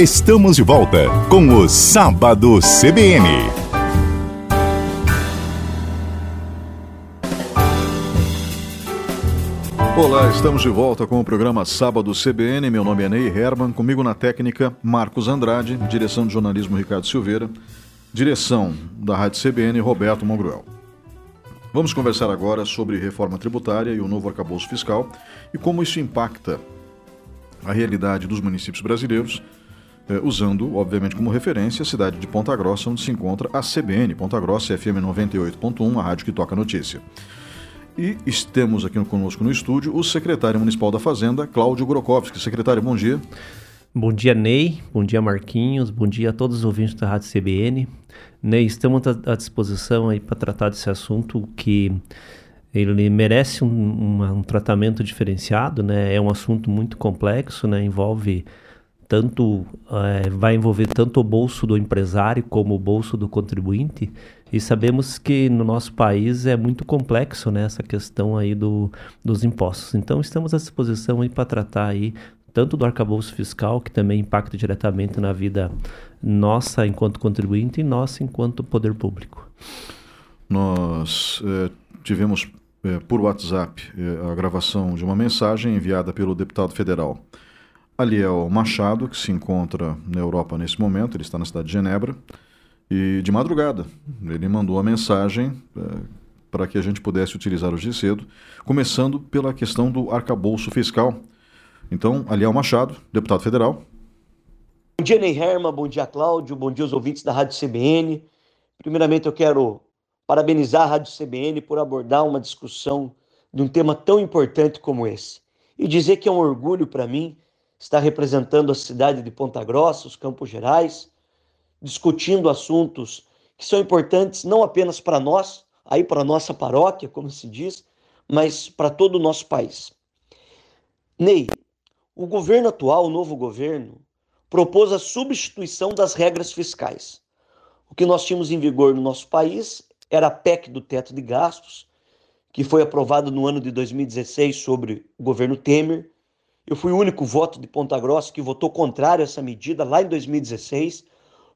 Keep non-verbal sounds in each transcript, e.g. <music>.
Estamos de volta com o Sábado CBN. Olá, estamos de volta com o programa Sábado CBN. Meu nome é Ney Herman, comigo na técnica Marcos Andrade, direção de jornalismo Ricardo Silveira, direção da Rádio CBN Roberto Mongruel. Vamos conversar agora sobre reforma tributária e o novo arcabouço fiscal e como isso impacta a realidade dos municípios brasileiros usando, obviamente, como referência a cidade de Ponta Grossa, onde se encontra a CBN, Ponta Grossa FM 98.1, a rádio que toca notícia. E temos aqui conosco no estúdio o secretário municipal da Fazenda, Cláudio Grokowski. Secretário, bom dia. Bom dia, Ney. Bom dia, Marquinhos. Bom dia a todos os ouvintes da Rádio CBN. Ney, estamos à disposição aí para tratar desse assunto que ele merece um, um, um, tratamento diferenciado, né? É um assunto muito complexo, né? Envolve tanto é, vai envolver tanto o bolso do empresário como o bolso do contribuinte e sabemos que no nosso país é muito complexo né, essa questão aí do, dos impostos. Então estamos à disposição para tratar aí tanto do arcabouço fiscal que também impacta diretamente na vida nossa enquanto contribuinte e nossa enquanto poder público. Nós é, tivemos é, por WhatsApp a gravação de uma mensagem enviada pelo deputado federal Aliel Machado, que se encontra na Europa nesse momento, ele está na cidade de Genebra, e de madrugada ele mandou a mensagem é, para que a gente pudesse utilizar hoje cedo, começando pela questão do arcabouço fiscal. Então, Aliel Machado, deputado federal. Bom dia, Ney Herman, bom dia, Cláudio, bom dia aos ouvintes da Rádio CBN. Primeiramente, eu quero parabenizar a Rádio CBN por abordar uma discussão de um tema tão importante como esse. E dizer que é um orgulho para mim está representando a cidade de Ponta Grossa, os Campos Gerais, discutindo assuntos que são importantes não apenas para nós, aí para a nossa paróquia, como se diz, mas para todo o nosso país. Ney, o governo atual, o novo governo, propôs a substituição das regras fiscais. O que nós tínhamos em vigor no nosso país era a PEC do teto de gastos, que foi aprovada no ano de 2016 sobre o governo Temer, eu fui o único voto de Ponta Grossa que votou contrário a essa medida lá em 2016,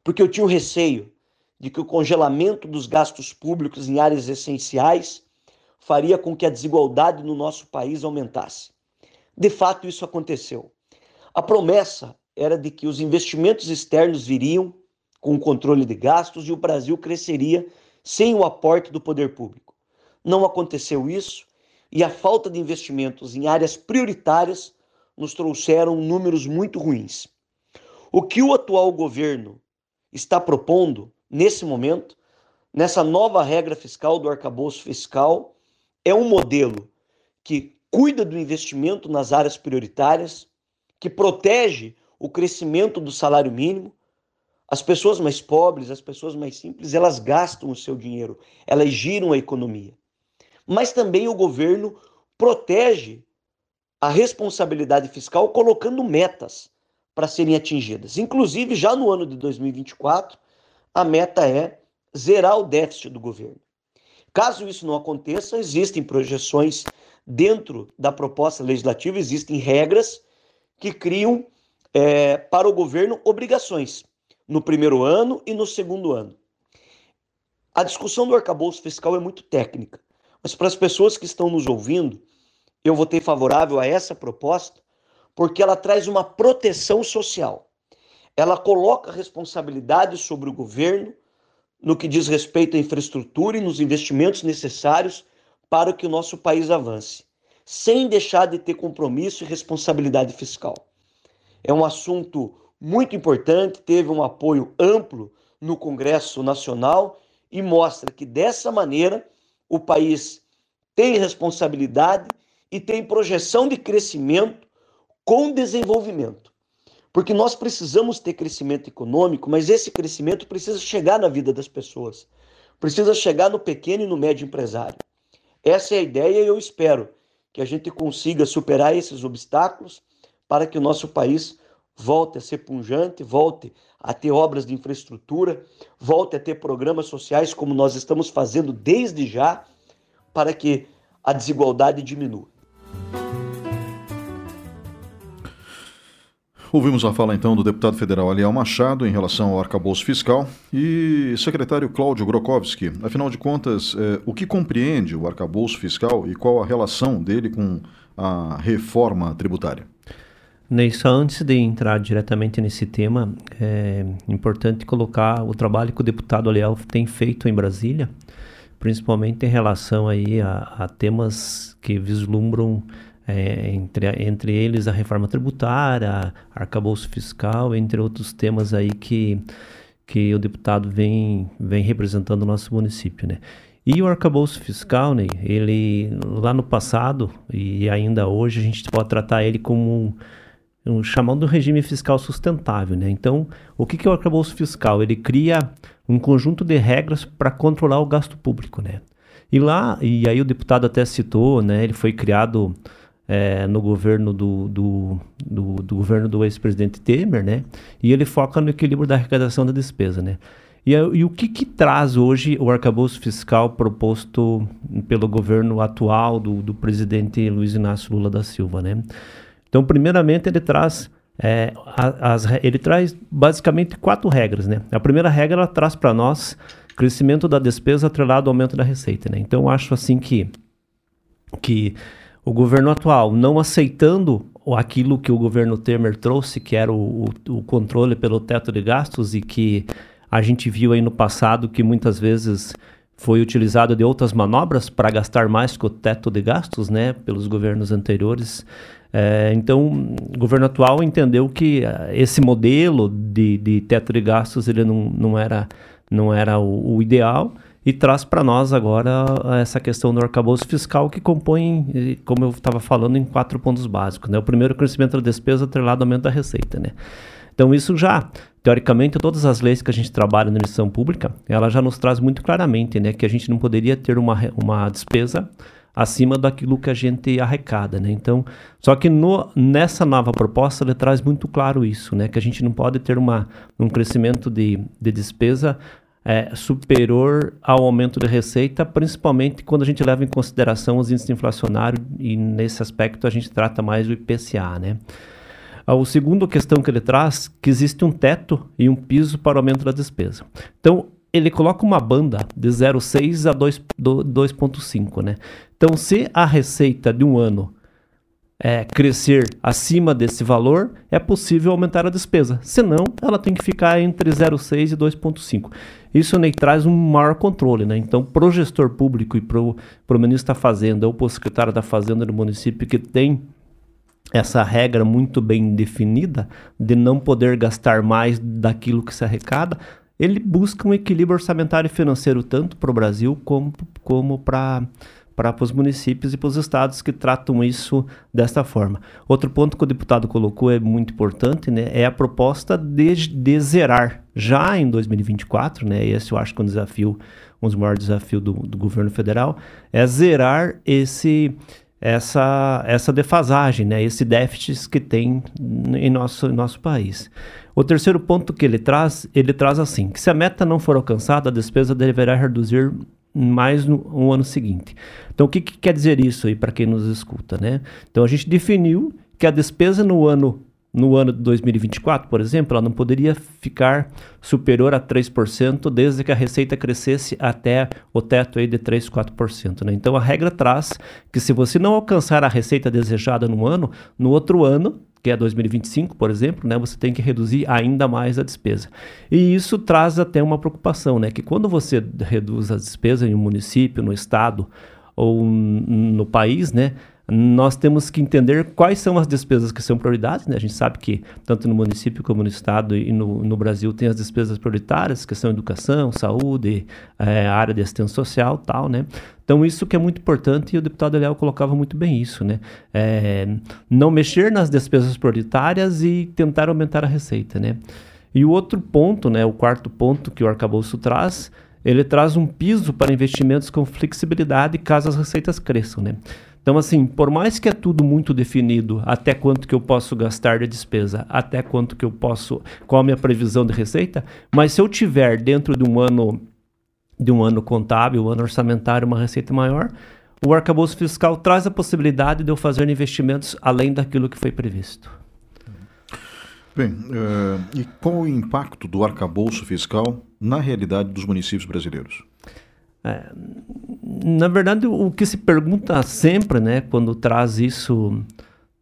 porque eu tinha o receio de que o congelamento dos gastos públicos em áreas essenciais faria com que a desigualdade no nosso país aumentasse. De fato, isso aconteceu. A promessa era de que os investimentos externos viriam com o controle de gastos e o Brasil cresceria sem o aporte do poder público. Não aconteceu isso e a falta de investimentos em áreas prioritárias nos trouxeram números muito ruins. O que o atual governo está propondo nesse momento, nessa nova regra fiscal do arcabouço fiscal, é um modelo que cuida do investimento nas áreas prioritárias, que protege o crescimento do salário mínimo. As pessoas mais pobres, as pessoas mais simples, elas gastam o seu dinheiro, elas giram a economia. Mas também o governo protege a responsabilidade fiscal colocando metas para serem atingidas. Inclusive, já no ano de 2024, a meta é zerar o déficit do governo. Caso isso não aconteça, existem projeções dentro da proposta legislativa, existem regras que criam é, para o governo obrigações no primeiro ano e no segundo ano. A discussão do arcabouço fiscal é muito técnica, mas para as pessoas que estão nos ouvindo, eu votei favorável a essa proposta porque ela traz uma proteção social. Ela coloca responsabilidade sobre o governo no que diz respeito à infraestrutura e nos investimentos necessários para que o nosso país avance, sem deixar de ter compromisso e responsabilidade fiscal. É um assunto muito importante, teve um apoio amplo no Congresso Nacional e mostra que dessa maneira o país tem responsabilidade e tem projeção de crescimento com desenvolvimento. Porque nós precisamos ter crescimento econômico, mas esse crescimento precisa chegar na vida das pessoas, precisa chegar no pequeno e no médio empresário. Essa é a ideia e eu espero que a gente consiga superar esses obstáculos para que o nosso país volte a ser punjante, volte a ter obras de infraestrutura, volte a ter programas sociais como nós estamos fazendo desde já, para que a desigualdade diminua. Ouvimos a fala então do deputado federal Aliel Machado em relação ao arcabouço fiscal e secretário Cláudio Grokowski. Afinal de contas, é, o que compreende o arcabouço fiscal e qual a relação dele com a reforma tributária? Ney, só antes de entrar diretamente nesse tema, é importante colocar o trabalho que o deputado Aliel tem feito em Brasília, principalmente em relação aí a, a temas que vislumbram é, entre, entre eles a reforma tributária, arcabouço fiscal, entre outros temas aí que, que o deputado vem, vem representando o nosso município, né? E o arcabouço fiscal, né, ele lá no passado e ainda hoje a gente pode tratar ele como um, um chamado regime fiscal sustentável, né? Então, o que, que é o arcabouço fiscal? Ele cria um conjunto de regras para controlar o gasto público, né? E lá, e aí o deputado até citou, né? Ele foi criado é, no governo do, do, do, do governo do ex-presidente Temer, né? E ele foca no equilíbrio da arrecadação da despesa, né? E, e o que, que, traz hoje o arcabouço fiscal proposto pelo governo atual do, do presidente Luiz Inácio Lula da Silva, né? Então, primeiramente, ele traz é, as, ele traz basicamente quatro regras, né? A primeira regra ela traz para nós crescimento da despesa atrelado ao aumento da receita, né? Então, acho assim que que o governo atual não aceitando aquilo que o governo Temer trouxe, que era o, o, o, controle pelo teto de gastos e que a gente viu aí no passado que muitas vezes foi utilizado de outras manobras para gastar mais que o teto de gastos, né, pelos governos anteriores. É, então, o governo atual entendeu que uh, esse modelo de, de teto de gastos ele não, não era, não era o, o ideal e traz para nós agora essa questão do arcabouço fiscal que compõe, como eu estava falando, em quatro pontos básicos. Né? O primeiro, crescimento da despesa atrelado ao aumento da receita. Né? Então isso já, teoricamente, todas as leis que a gente trabalha na administração pública, ela já nos traz muito claramente né, que a gente não poderia ter uma, uma despesa acima daquilo que a gente arrecada, né? Então, só que no, nessa nova proposta ele traz muito claro isso, né? Que a gente não pode ter uma, um crescimento de, de despesa é, superior ao aumento de receita, principalmente quando a gente leva em consideração os índices inflacionários e nesse aspecto a gente trata mais do IPCA, né? A segunda questão que ele traz, que existe um teto e um piso para o aumento da despesa. Então, ele coloca uma banda de 0,6 a 2,5, né? Então, se a receita de um ano é, crescer acima desse valor, é possível aumentar a despesa. Senão, ela tem que ficar entre 0,6 e 2,5. Isso né, traz um maior controle. Né? Então, para o gestor público e para o ministro da Fazenda ou para o secretário da Fazenda do município que tem essa regra muito bem definida de não poder gastar mais daquilo que se arrecada, ele busca um equilíbrio orçamentário e financeiro tanto para o Brasil como, como para para os municípios e para os estados que tratam isso desta forma. Outro ponto que o deputado colocou é muito importante, né, é a proposta de, de zerar já em 2024, né, esse eu acho que é um desafio, um dos maiores desafios do, do governo federal, é zerar esse essa, essa defasagem, né, esse déficit que tem em nosso, em nosso país. O terceiro ponto que ele traz, ele traz assim, que se a meta não for alcançada, a despesa deverá reduzir mais no, no ano seguinte. Então, o que, que quer dizer isso aí para quem nos escuta, né? Então, a gente definiu que a despesa no ano no ano de 2024, por exemplo, ela não poderia ficar superior a 3%, desde que a receita crescesse até o teto aí de 3, 4%. Né? Então a regra traz que se você não alcançar a receita desejada no ano, no outro ano que é 2025, por exemplo, né, você tem que reduzir ainda mais a despesa. E isso traz até uma preocupação, né, que quando você reduz a despesa em um município, no estado ou no país, né, nós temos que entender quais são as despesas que são prioridades. Né? A gente sabe que, tanto no município como no estado e no, no Brasil, tem as despesas prioritárias, que são educação, saúde, é, área de assistência social tal, né? Então, isso que é muito importante e o deputado Eliel colocava muito bem isso, né? É, não mexer nas despesas prioritárias e tentar aumentar a receita, né? E o outro ponto, né, o quarto ponto que o arcabouço traz, ele traz um piso para investimentos com flexibilidade caso as receitas cresçam, né? Então, assim, por mais que é tudo muito definido, até quanto que eu posso gastar de despesa, até quanto que eu posso, qual a minha previsão de receita, mas se eu tiver dentro de um ano de um ano contábil, um ano orçamentário, uma receita maior, o arcabouço fiscal traz a possibilidade de eu fazer investimentos além daquilo que foi previsto. Bem, uh, e qual o impacto do arcabouço fiscal na realidade dos municípios brasileiros? É, na verdade, o que se pergunta sempre, né, quando traz isso,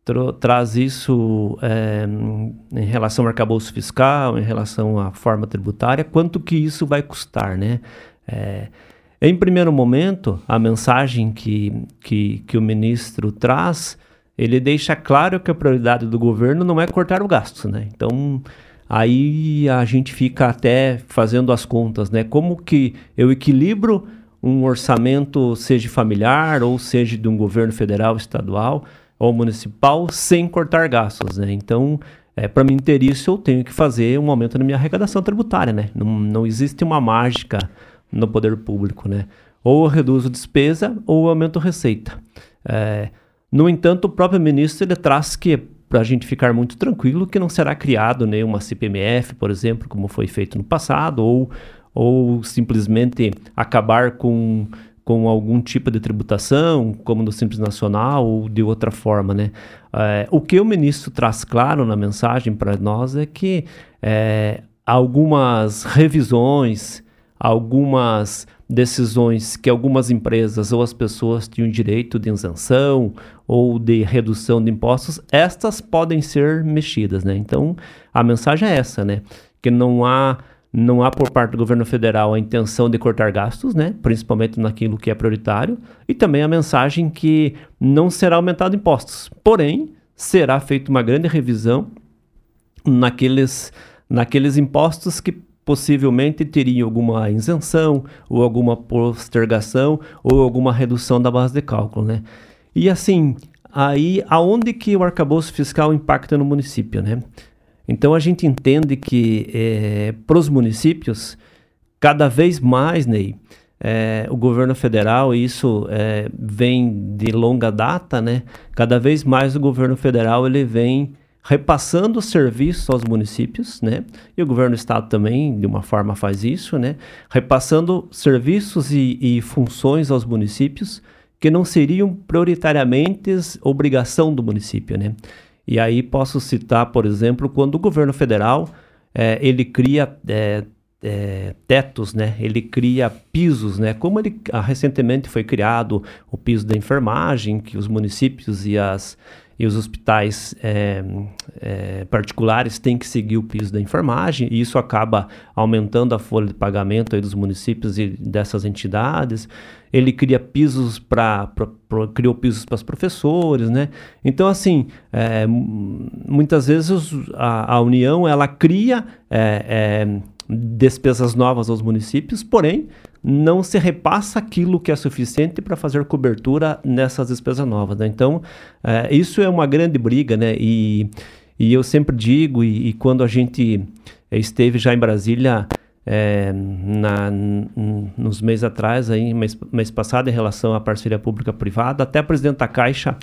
tra traz isso é, em relação ao arcabouço fiscal, em relação à forma tributária, quanto que isso vai custar, né? É, em primeiro momento, a mensagem que, que, que o ministro traz ele deixa claro que a prioridade do governo não é cortar o gasto, né? Então, aí a gente fica até fazendo as contas, né? Como que eu equilibro um orçamento, seja familiar ou seja de um governo federal, estadual ou municipal, sem cortar gastos, né? Então, é, para mim ter isso, eu tenho que fazer um aumento na minha arrecadação tributária, né? Não, não existe uma mágica no poder público, né? Ou eu reduzo despesa ou eu aumento receita. É, no entanto, o próprio ministro ele traz que para a gente ficar muito tranquilo que não será criado nenhuma né, CPMF, por exemplo, como foi feito no passado, ou, ou simplesmente acabar com, com algum tipo de tributação, como no Simples Nacional, ou de outra forma. Né? É, o que o ministro traz claro na mensagem para nós é que é, algumas revisões, algumas decisões que algumas empresas ou as pessoas tinham direito de isenção ou de redução de impostos, estas podem ser mexidas, né? Então, a mensagem é essa, né? Que não há não há por parte do governo federal a intenção de cortar gastos, né? Principalmente naquilo que é prioritário, e também a mensagem que não será aumentado impostos. Porém, será feita uma grande revisão naqueles naqueles impostos que possivelmente teriam alguma isenção ou alguma postergação ou alguma redução da base de cálculo, né? E assim, aí aonde que o arcabouço fiscal impacta no município, né? Então a gente entende que é, para os municípios, cada vez mais, Ney, é, o governo federal, e isso é, vem de longa data, né? Cada vez mais o governo federal ele vem repassando serviços aos municípios, né? E o governo do estado também, de uma forma, faz isso, né? Repassando serviços e, e funções aos municípios que não seriam prioritariamente obrigação do município, né? E aí posso citar, por exemplo, quando o governo federal é, ele cria é, é, tetos, né? Ele cria pisos, né? Como ele ah, recentemente foi criado o piso da enfermagem, que os municípios e as e os hospitais é, é, particulares têm que seguir o piso da enfermagem, e isso acaba aumentando a folha de pagamento dos municípios e dessas entidades. Ele cria pisos para criou pisos para os professores, né? Então assim, é, muitas vezes a, a, União ela cria despesas novas aos municípios, porém não se repassa aquilo que é suficiente para fazer cobertura nessas despesas novas. Né? Então, é, isso é uma grande briga, né? E, e eu sempre digo, e, e quando a gente esteve já em Brasília é, na, nos meses atrás, aí, mês, mês passado, em relação à parceria pública-privada, até a presidente da Caixa,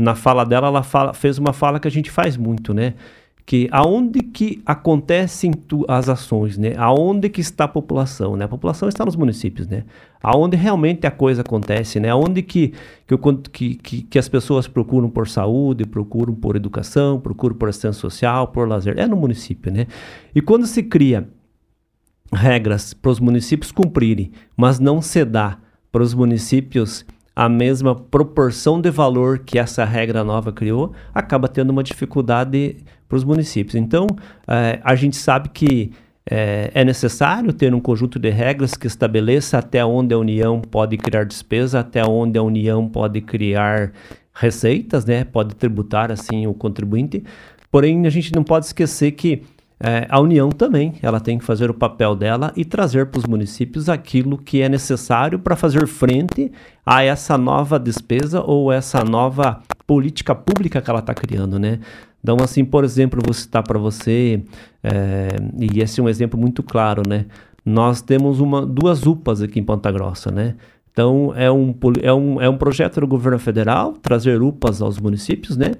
na fala dela, ela fala, fez uma fala que a gente faz muito, né? Que aonde que acontecem tu, as ações, né? Aonde que está a população, né? A população está nos municípios, né? Aonde realmente a coisa acontece, né? Aonde que, que, que, que as pessoas procuram por saúde, procuram por educação, procuram por assistência social, por lazer, é no município, né? E quando se cria regras para os municípios cumprirem, mas não se dá para os municípios a mesma proporção de valor que essa regra nova criou, acaba tendo uma dificuldade para os municípios. Então, é, a gente sabe que é, é, necessário ter um conjunto de regras que estabeleça até onde a União pode criar despesa, até onde a União pode criar receitas, né? pode tributar assim o contribuinte. Porém, a gente não pode esquecer que é, a União também ela tem que fazer o papel dela e trazer para os municípios aquilo que é necessário para fazer frente a essa nova despesa ou essa nova política pública que ela está criando, né? Então, assim, por exemplo, vou citar para você, é, e esse é um exemplo muito claro, né? Nós temos uma, duas UPAs aqui em Ponta Grossa, né? Então, é um, é, um, é um projeto do governo federal trazer UPAs aos municípios, né?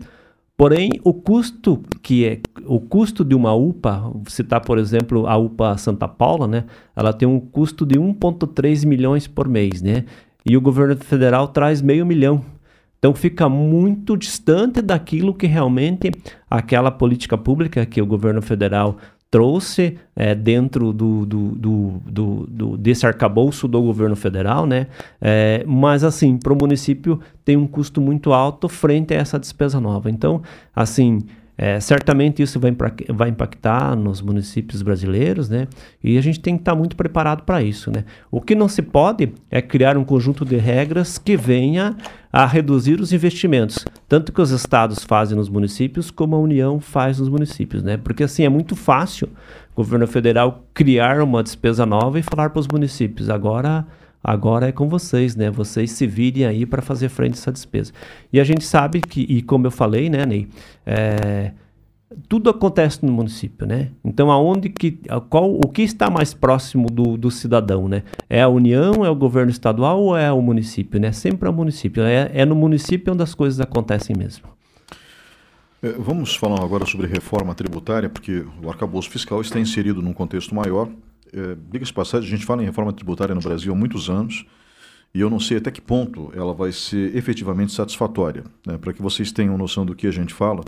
Porém, o custo que é o custo de uma UPA, citar por exemplo a UPA Santa Paula, né? Ela tem um custo de 1,3 milhões por mês, né? E o governo federal traz meio milhão Então fica muito distante daquilo que realmente aquela política pública que o governo federal trouxe é, dentro do, do, do, do, desse arcabouço do governo federal, né? É, mas assim, para o município tem um custo muito alto frente a essa despesa nova. Então, assim, é, certamente isso vai, vai impactar nos municípios brasileiros, né? E a gente tem que estar muito preparado para isso, né? O que não se pode é criar um conjunto de regras que venha a reduzir os investimentos, tanto que os estados fazem nos municípios, como a União faz nos municípios, né? Porque assim é muito fácil o governo federal criar uma despesa nova e falar para os municípios agora Agora é com vocês, né? Vocês se virem aí para fazer frente a essa despesa. E a gente sabe que, e como eu falei, né, Ney, é, tudo acontece no município, né? Então, aonde que, qual, o que está mais próximo do, do cidadão, né? É a União, é o governo estadual ou é o município, né? Sempre é o município. É, é no município onde as coisas acontecem mesmo. É, vamos falar agora sobre reforma tributária, porque o arcabouço fiscal está inserido num contexto maior é, diga-se passagem, a gente fala em reforma tributária no Brasil há muitos anos e eu não sei até que ponto ela vai ser efetivamente satisfatória. Né? Para que vocês tenham noção do que a gente fala,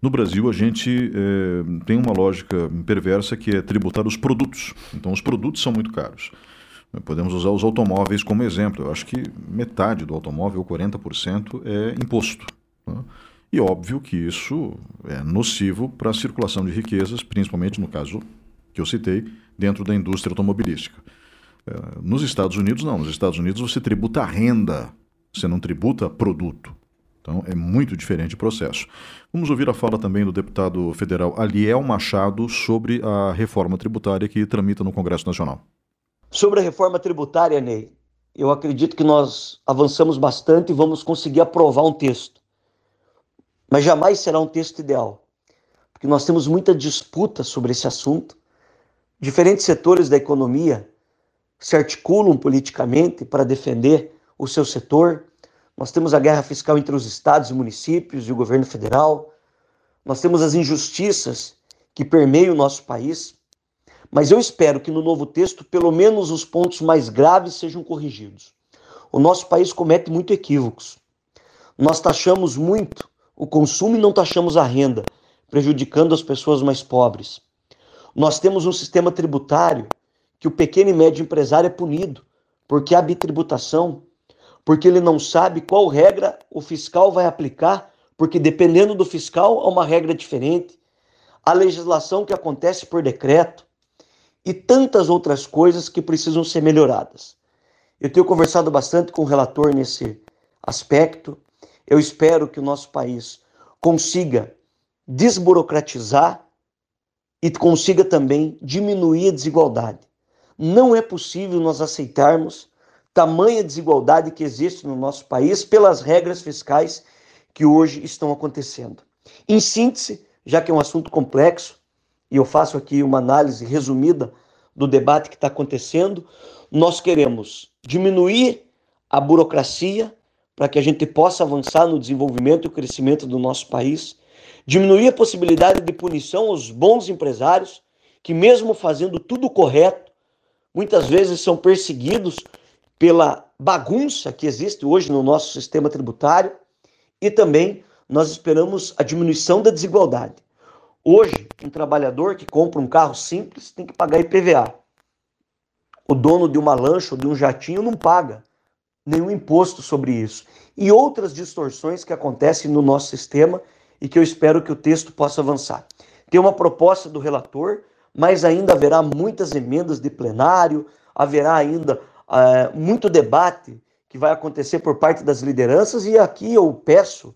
no Brasil a gente é, tem uma lógica perversa que é tributar os produtos. Então os produtos são muito caros. Podemos usar os automóveis como exemplo. Eu acho que metade do automóvel, 40%, é imposto. Né? E óbvio que isso é nocivo para a circulação de riquezas, principalmente no caso que eu citei, dentro da indústria automobilística. É, nos Estados Unidos, não. Nos Estados Unidos você tributa renda, você não tributa produto. Então é muito diferente o processo. Vamos ouvir a fala também do deputado federal Aliel Machado sobre a reforma tributária que tramita no Congresso Nacional. Sobre a reforma tributária, Ney, eu acredito que nós avançamos bastante e vamos conseguir aprovar um texto. Mas jamais será um texto ideal, porque nós temos muita disputa sobre esse assunto Diferentes setores da economia se articulam politicamente para defender o seu setor. Nós temos a guerra fiscal entre os estados e municípios e o governo federal. Nós temos as injustiças que permeiam o nosso país. Mas eu espero que no novo texto, pelo menos os pontos mais graves sejam corrigidos. O nosso país comete muito equívocos. Nós taxamos muito o consumo e não taxamos a renda, prejudicando as pessoas mais pobres. Nós temos um sistema tributário que o pequeno e médio empresário é punido, porque há bitributação, porque ele não sabe qual regra o fiscal vai aplicar, porque dependendo do fiscal há uma regra diferente, a legislação que acontece por decreto e tantas outras coisas que precisam ser melhoradas. Eu tenho conversado bastante com o relator nesse aspecto. Eu espero que o nosso país consiga desburocratizar e consiga também diminuir a desigualdade. Não é possível nós aceitarmos tamanha desigualdade que existe no nosso país pelas regras fiscais que hoje estão acontecendo. Em síntese, já que é um assunto complexo, e eu faço aqui uma análise resumida do debate que está acontecendo, nós queremos diminuir a burocracia para que a gente possa avançar no desenvolvimento e crescimento do nosso país diminuir a possibilidade de punição aos bons empresários que, mesmo fazendo tudo correto, muitas vezes são perseguidos pela bagunça que existe hoje no nosso sistema tributário e também nós esperamos a diminuição da desigualdade. Hoje, um trabalhador que compra um carro simples tem que pagar IPVA. O dono de uma lancha ou de um jatinho não paga nenhum imposto sobre isso. E outras distorções que acontecem no nosso sistema e que eu espero que o texto possa avançar. Tem uma proposta do relator, mas ainda haverá muitas emendas de plenário, haverá ainda uh, muito debate que vai acontecer por parte das lideranças, e aqui eu peço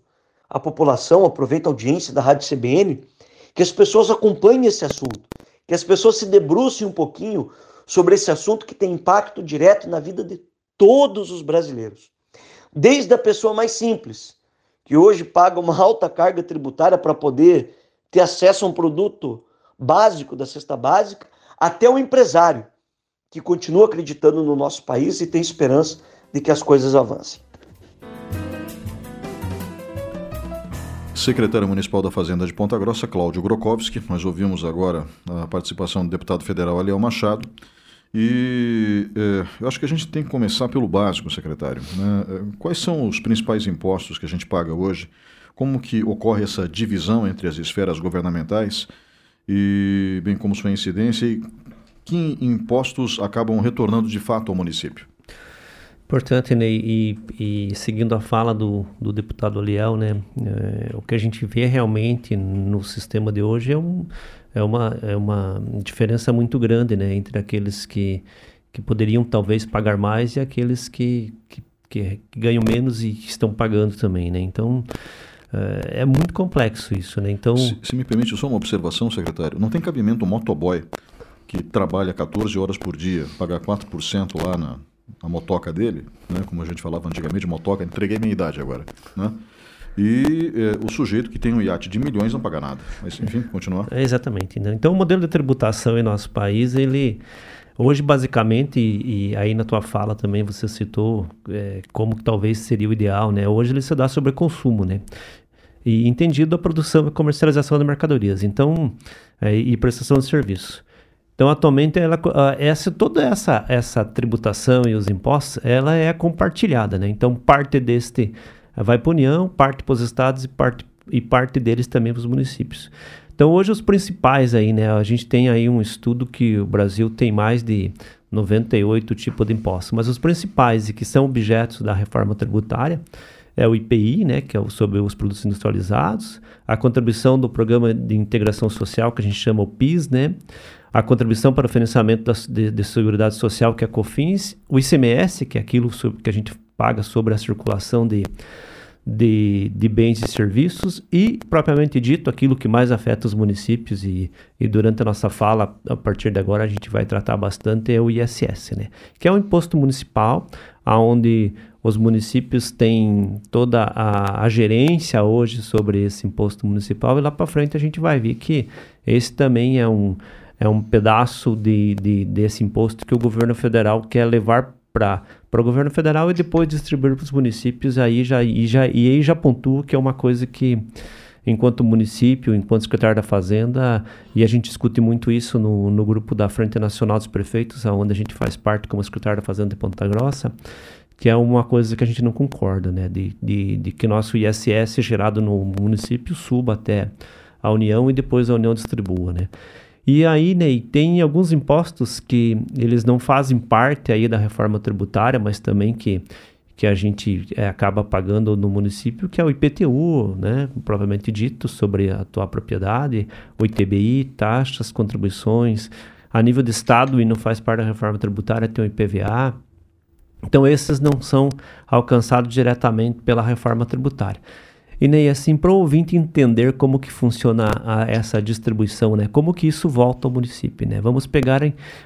à população, aproveito a audiência da Rádio CBN, que as pessoas acompanhem esse assunto, que as pessoas se debrucem um pouquinho sobre esse assunto que tem impacto direto na vida de todos os brasileiros. Desde a pessoa mais simples, que hoje paga uma alta carga tributária para poder ter acesso a um produto básico da cesta básica, até o empresário que continua acreditando no nosso país e tem esperança de que as coisas avancem. Secretário Municipal da Fazenda de Ponta Grossa, Cláudio Grokowski. Nós ouvimos agora a participação do deputado federal Aliel Machado. E é, eu acho que a gente tem que começar pelo básico, secretário. Né? É, quais são os principais impostos que a gente paga hoje? Como que ocorre essa divisão entre as esferas governamentais e bem como sua incidência e que impostos acabam retornando de fato ao município? Importante, né? E, e, seguindo a fala do, do deputado Aliel, né? É, o que a gente vê realmente no sistema de hoje é, um, é, uma, é uma diferença muito grande, né? Entre aqueles que, que poderiam talvez pagar mais e aqueles que, que, que, ganham menos e estão pagando também, né? Então, é, é muito complexo isso, né? Então... Se, se me permite só uma observação, secretário. Não tem cabimento um motoboy que trabalha 14 horas por dia, pagar 4% lá na a motoca dele, né, como a gente falava antigamente, motoca, entreguei minha idade agora, né? E é, o sujeito que tem um iate de milhões não paga nada. Mas, enfim, continuar. É exatamente. Né? Então, o modelo de tributação em nosso país, ele hoje, basicamente, e, e aí na tua fala também você citou é, como que talvez seria o ideal, né? Hoje ele se dá sobre consumo, né? E entendido a produção e comercialização de mercadorias. Então, é, e prestação de serviço. Então, atualmente, ela, essa, toda essa, essa tributação e os impostos, ela é compartilhada, né? Então, parte deste vai para a União, parte para os estados e parte, e parte deles também para os municípios. Então, hoje, os principais aí, né? A gente tem aí um estudo que o Brasil tem mais de 98 tipos de impostos, mas os principais e que são objetos da reforma tributária é o IPI, né, que é sobre os produtos industrializados, a contribuição do Programa de Integração Social, que a gente chama o PIS, né, a contribuição para o financiamento da, de, de Seguridade Social, que é a COFINS, o ICMS, que é aquilo sobre, que a gente paga sobre a circulação de, de, de, bens e serviços, e, propriamente dito, aquilo que mais afeta os municípios, e, e durante a nossa fala, a partir de agora, a gente vai tratar bastante, é o ISS, né? que é um imposto municipal, onde os municípios têm toda a, a, gerência hoje sobre esse imposto municipal, e lá para frente a gente vai ver que esse também é um é um pedaço de, de, desse imposto que o governo federal quer levar para o governo federal e depois distribuir para os municípios. Aí já, e, já, e aí já pontua que é uma coisa que, enquanto município, enquanto secretário da Fazenda, e a gente discute muito isso no, no grupo da Frente Nacional dos Prefeitos, onde a gente faz parte como secretário da Fazenda de Ponta Grossa, que é uma coisa que a gente não concorda, né? De, de, de que nosso ISS gerado no município suba até a União e depois a União distribua, né? E aí, Ney, tem alguns impostos que eles não fazem parte aí da reforma tributária, mas também que, que a gente é, acaba pagando no município, que é o IPTU, né, provavelmente dito, sobre a tua propriedade, o ITBI, taxas, contribuições. A nível de estado e não faz parte da reforma tributária, tem o IPVA. Então, esses não são alcançados diretamente pela reforma tributária. E nem assim para o ouvinte entender como que funciona a, essa distribuição, né? Como que isso volta ao município, né? Vamos pegar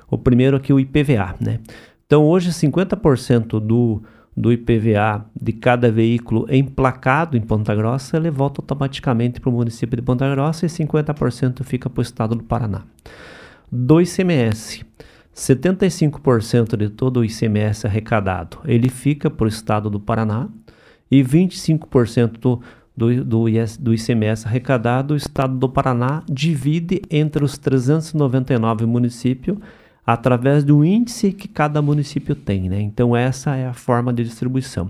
o primeiro aqui o IPVA, né? Então hoje 50% do do IPVA de cada veículo emplacado em Ponta Grossa, ele volta automaticamente para o município de Ponta Grossa e 50% fica para o estado do Paraná. Do ICMS, 75% de todo o ICMS arrecadado, ele fica para o estado do Paraná e 25% do, do, do, ICMS arrecadado, o estado do Paraná divide entre os 399 municípios através do índice que cada município tem. Né? Então, essa é a forma de distribuição.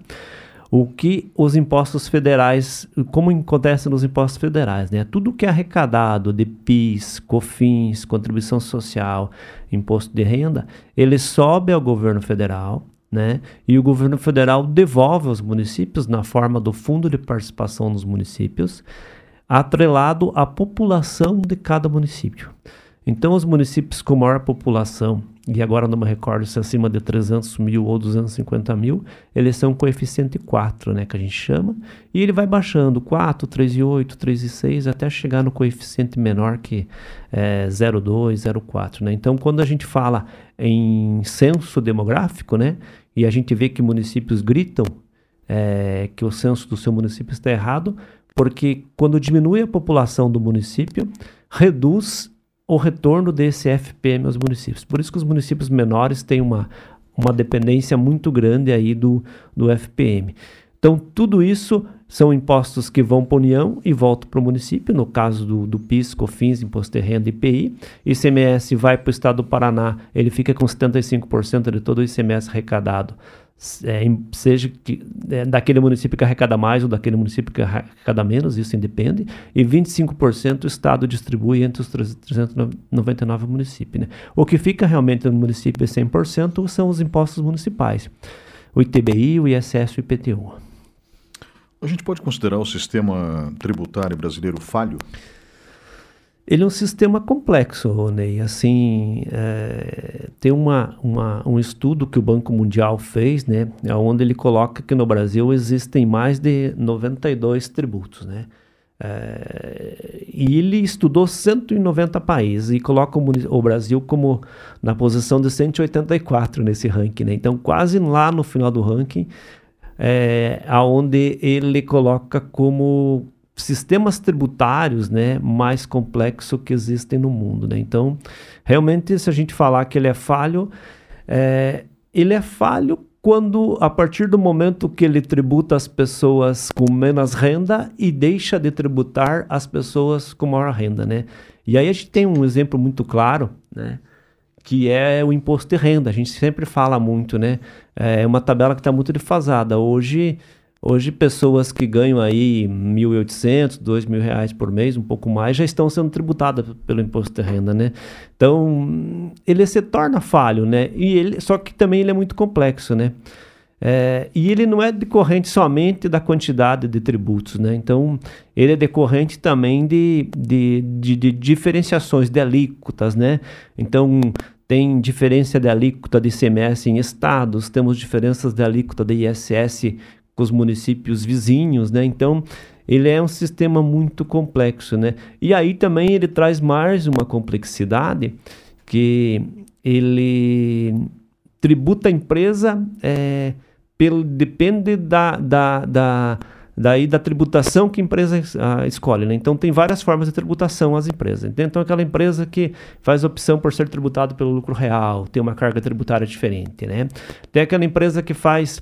O que os impostos federais, como acontece nos impostos federais, né? Tudo que é arrecadado de PIS, COFINS, contribuição social, imposto de renda, ele sobe ao governo federal, né? E o governo federal devolve aos municípios na forma do fundo de participação nos municípios, atrelado à população de cada município. Então, os municípios com maior população, e agora não me recordo se acima de 300 mil ou 250 mil, eles são coeficiente 4, né, que a gente chama, e ele vai baixando 4, 3,8, 3,6, até chegar no coeficiente menor que é 0,2, 0,4. Né? Então, quando a gente fala em censo demográfico, né, e a gente vê que municípios gritam é, que o censo do seu município está errado, porque quando diminui a população do município, reduz o retorno desse FPM aos municípios. Por isso que os municípios menores têm uma, uma dependência muito grande aí do, do FPM. Então, tudo isso são impostos que vão para a União e voltam para o município, no caso do, do PIS, COFINS, Imposto de Renda e IPI. ICMS vai para o estado do Paraná, ele fica com 75% de todo o ICMS arrecadado, é, seja que, é, daquele município que arrecada mais ou daquele município que arrecada menos, isso independe, e 25% o Estado distribui entre os 399 municípios. Né? O que fica realmente no município é 100% são os impostos municipais, o ITBI, o ISS e o IPTU. A gente pode considerar o sistema tributário brasileiro falho? Ele é um sistema complexo, Ney. Assim, é, tem uma, uma, um estudo que o Banco Mundial fez, né, onde ele coloca que no Brasil existem mais de 92 tributos, né? É, e ele estudou 190 países e coloca o, o, Brasil como na posição de 184 nesse ranking, né? Então, quase lá no final do ranking, é, aonde ele coloca como sistemas tributários né, mais complexos que existem no mundo. Né? Então, realmente, se a gente falar que ele é falho, é, ele é falho quando, a partir do momento que ele tributa as pessoas com menos renda e deixa de tributar as pessoas com maior renda. Né? E aí a gente tem um exemplo muito claro, né? que é o imposto de renda. A gente sempre fala muito, né? É uma tabela que está muito defasada. Hoje, Hoje, pessoas que ganham aí R$ 1.800, R$ mil reais por mês, um pouco mais, já estão sendo tributadas pelo imposto de renda, né? Então, ele se torna falho, né? E ele, só que também ele é muito complexo, né? É, e ele não é decorrente somente da quantidade de tributos, né? Então, ele é decorrente também de, de, de, de diferenciações de alíquotas, né? Então, tem diferença de alíquota de ICMS em estados, temos diferenças de alíquota de ISS com os municípios vizinhos, né? Então, ele é um sistema muito complexo, né? E aí também ele traz mais uma complexidade que ele tributa a empresa é, pelo, depende da, da, da, daí da tributação que a empresa a, escolhe. Né? Então tem várias formas de tributação às empresas. Então aquela empresa que faz opção por ser tributado pelo lucro real, tem uma carga tributária diferente. Né? Tem aquela empresa que faz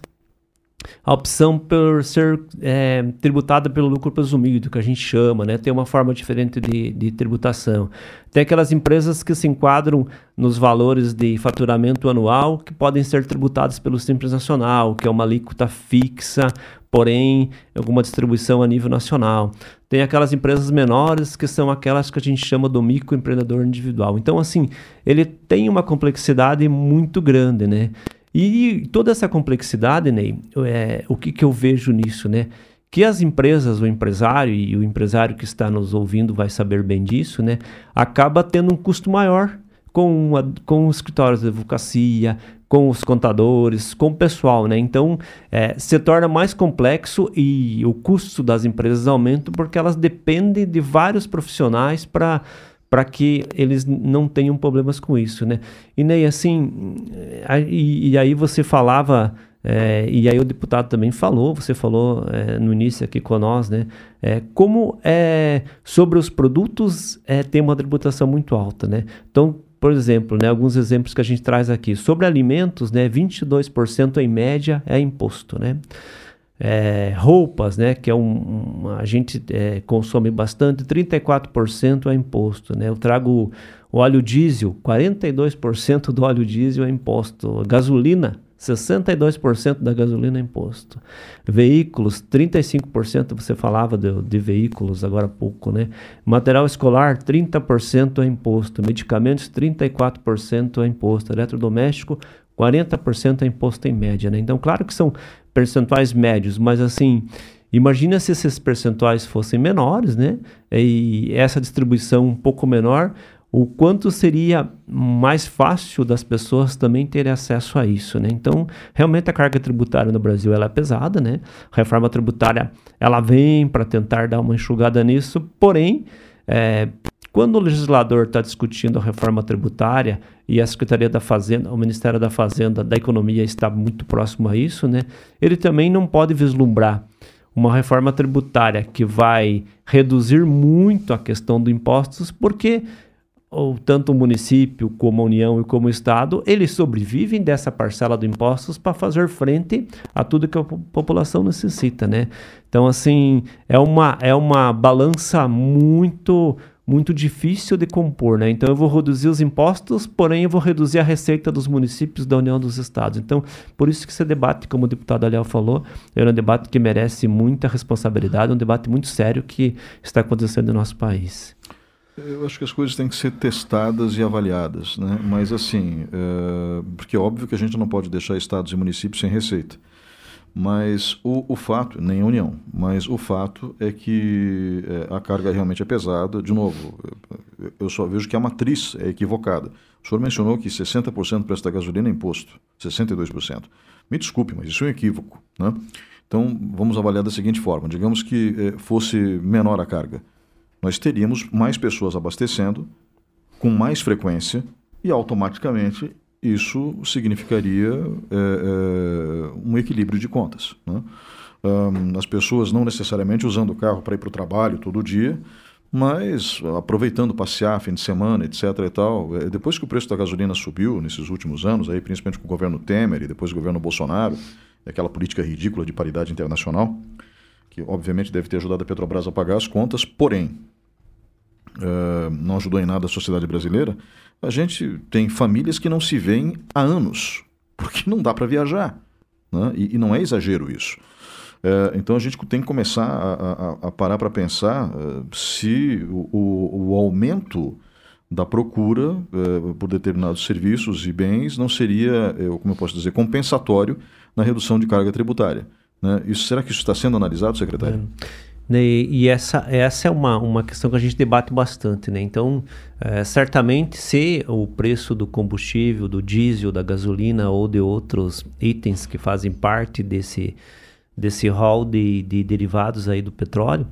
a opção por ser é, tributada pelo lucro presumido, que a gente chama, né? tem uma forma diferente de, de, tributação. Tem aquelas empresas que se enquadram nos valores de faturamento anual que podem ser tributadas pelo Simples Nacional, que é uma alíquota fixa, porém alguma distribuição a nível nacional. Tem aquelas empresas menores que são aquelas que a gente chama do microempreendedor individual. Então, assim, ele tem uma complexidade muito grande, né? E toda essa complexidade, Ney, é, o que, que eu vejo nisso, né? Que as empresas, o empresário, e o empresário que está nos ouvindo vai saber bem disso, né? Acaba tendo um custo maior com, a, com os escritórios de advocacia, com os contadores, com o pessoal, né? Então, é, se torna mais complexo e o custo das empresas aumenta porque elas dependem de vários profissionais para para que eles não tenham problemas com isso, né? E Ney, assim, e, e aí você falava, é, e aí o deputado também falou, você falou é, no início aqui com nós, né? É, como é, sobre os produtos tem uma tributação muito alta, né? Então, por exemplo, né, alguns exemplos que a gente traz aqui. Sobre alimentos, né, 22% em média é imposto, né? É, roupas, né, que é um, a gente é, consome bastante, 34% é imposto. Né? Eu trago óleo diesel, 42% do óleo diesel é imposto. Gasolina, 62% da gasolina é imposto. Veículos, 35%, você falava de, de, veículos agora há pouco, né? Material escolar, 30% é imposto. Medicamentos, 34% é imposto. Eletrodoméstico, 40% é imposto em média, né? Então, claro que são percentuais médios, mas assim, imagina se esses percentuais fossem menores, né? E essa distribuição um pouco menor, o quanto seria mais fácil das pessoas também terem acesso a isso, né? Então, realmente a carga tributária no Brasil ela é pesada, né? A reforma tributária ela vem para tentar dar uma enxugada nisso, porém, é, quando o legislador está discutindo a reforma tributária e a Secretaria da Fazenda, o Ministério da Fazenda, da Economia está muito próximo a isso, né? Ele também não pode vislumbrar uma reforma tributária que vai reduzir muito a questão dos impostos, porque ou tanto o município como a União e como o Estado, eles sobrevivem dessa parcela de impostos para fazer frente a tudo que a população necessita, né? Então, assim, é uma, é uma balança muito muito difícil de compor, né? Então eu vou reduzir os impostos, porém eu vou reduzir a receita dos municípios da União dos Estados. Então, por isso que esse debate, como o deputado Aliel falou, é um debate que merece muita responsabilidade, um debate muito sério que está acontecendo no nosso país. Eu acho que as coisas têm que ser testadas e avaliadas, né? Mas assim, é... porque é óbvio que a gente não pode deixar estados e municípios sem receita. Mas o, o fato, nem a União, mas o fato é que é, a carga realmente é pesada. De novo, eu só vejo que a matriz é equivocada. O senhor mencionou que 60% para esta gasolina é imposto, 62%. Me desculpe, mas isso é um equívoco. Né? Então, vamos avaliar da seguinte forma: digamos que é, fosse menor a carga, nós teríamos mais pessoas abastecendo com mais frequência e automaticamente isso significaria é, é, um equilíbrio de contas. Né? As pessoas não necessariamente usando o carro para ir para o trabalho todo dia, mas aproveitando passear fim de semana, etc. e tal. É, depois que o preço da gasolina subiu nesses últimos anos, aí, principalmente com o governo Temer e depois o governo Bolsonaro, aquela política ridícula de paridade internacional, que obviamente deve ter ajudado a Petrobras a pagar as contas, porém uh, não ajudou em nada a sociedade brasileira, a gente tem famílias que não se veem há anos, porque não dá para viajar. Né? E, e, não é exagero isso. É, então a gente tem que começar a, a, a parar para pensar uh, se o, o, o, aumento da procura uh, por determinados serviços e bens não seria, uh, como eu posso dizer, compensatório na redução de carga tributária. Né? Isso, será que isso está sendo analisado, secretário? É. Né, e essa, essa é uma, uma questão que a gente debate bastante. Né? Então, é, certamente, se o preço do combustível, do diesel, da gasolina ou de outros itens que fazem parte desse, desse hall de, de derivados aí do petróleo,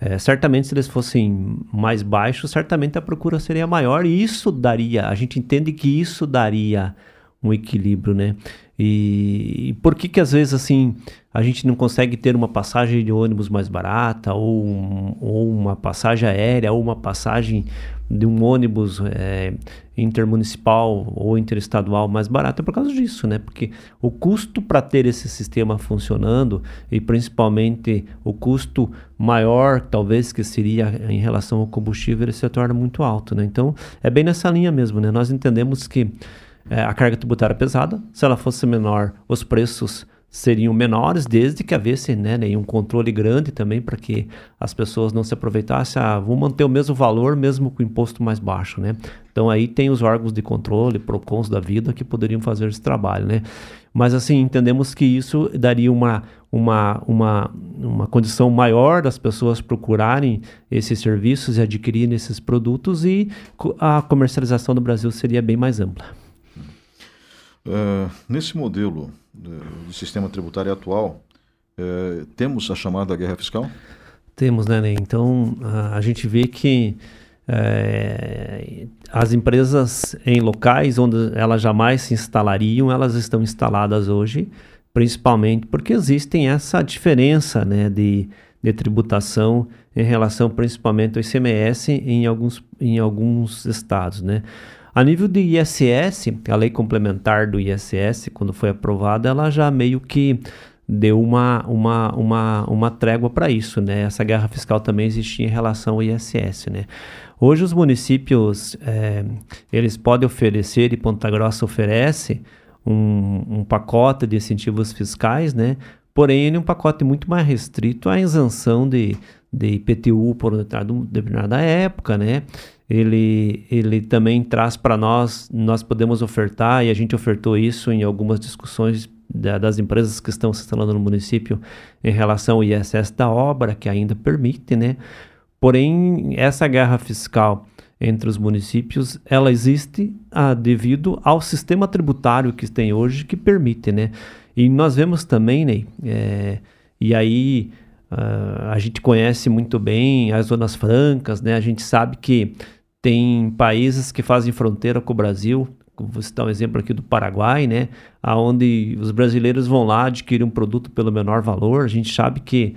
é, certamente, se eles fossem mais baixos, certamente a procura seria maior e isso daria, a gente entende que isso daria um equilíbrio, né? E, e, por que que às vezes assim a gente não consegue ter uma passagem de ônibus mais barata ou, ou uma passagem aérea ou uma passagem de um ônibus é, intermunicipal ou interestadual mais barata por causa disso, né? Porque o custo para ter esse sistema funcionando e principalmente o custo maior, talvez que seria em relação ao combustível, ele se torna muito alto, né? Então é bem nessa linha mesmo, né? Nós entendemos que é, a carga tributária pesada. Se ela fosse menor, os preços seriam menores, desde que houvesse né, um controle grande também para que as pessoas não se aproveitassem. Ah, manter o mesmo valor, mesmo com o imposto mais baixo. Né? Então aí tem os órgãos de controle, PROCONs da vida, que poderiam fazer esse trabalho. Né? Mas assim, entendemos que isso daria uma, uma, uma, uma condição maior das pessoas procurarem esses serviços e adquirirem esses produtos e a comercialização no Brasil seria bem mais ampla. Uh, nesse modelo de, sistema tributário atual, uh, temos a chamada guerra fiscal? Temos, né, Ney? Então, a, gente vê que é, as empresas em locais onde elas jamais se instalariam, elas estão instaladas hoje, principalmente porque existem essa diferença né, de, de tributação em relação principalmente ao ICMS em alguns, em alguns estados. Né? A nível de ISS, a lei complementar do ISS, quando foi aprovada, ela já meio que deu uma, uma, uma, uma trégua para isso, né? Essa guerra fiscal também existia em relação ao ISS, né? Hoje os municípios, é, eles podem oferecer, e Ponta Grossa oferece, um, um pacote de incentivos fiscais, né? Porém, ele é um pacote muito mais restrito à isenção de, de IPTU por determinada época, né? Ele, ele também traz para nós, nós podemos ofertar, e a gente ofertou isso em algumas discussões da, das empresas que estão se instalando no município em relação ao ISS da obra, que ainda permite, né? Porém, essa guerra fiscal entre os municípios, ela existe ah, devido ao sistema tributário que tem hoje, que permite, né? E nós vemos também, né? É, e aí uh, a gente conhece muito bem as zonas francas, né? A gente sabe que tem países que fazem fronteira com o Brasil, vou citar um exemplo aqui do Paraguai, né, aonde os brasileiros vão lá adquirir um produto pelo menor valor. A gente sabe que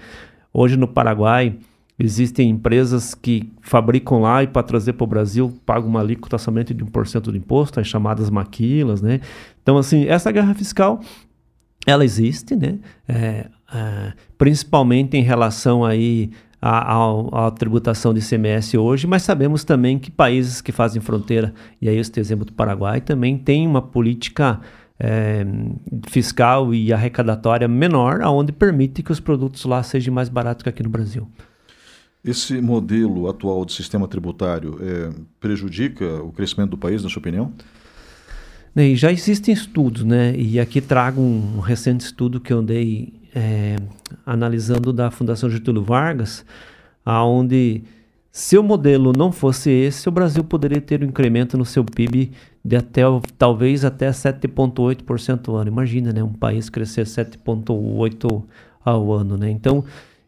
hoje no Paraguai Existem empresas que fabricam lá e para trazer para o Brasil pagam uma alíquota somente de 1% de imposto, as chamadas maquilas, né? Então, assim, essa guerra fiscal, ela existe, né? É, é, principalmente em relação aí à, à, tributação de ICMS hoje, mas sabemos também que países que fazem fronteira, e aí este exemplo do Paraguai, também tem uma política é, fiscal e arrecadatória menor, aonde permite que os produtos lá sejam mais baratos que aqui no Brasil. Esse modelo atual de sistema tributário é, prejudica o crescimento do país, na sua opinião? E já existem estudos, né? E aqui trago um, recente estudo que eu andei é, analisando da Fundação Getúlio Vargas, aonde se o modelo não fosse esse, o Brasil poderia ter um incremento no seu PIB de até talvez até 7,8% ao ano. Imagina, né? Um país crescer 7,8% ao ano, né? Então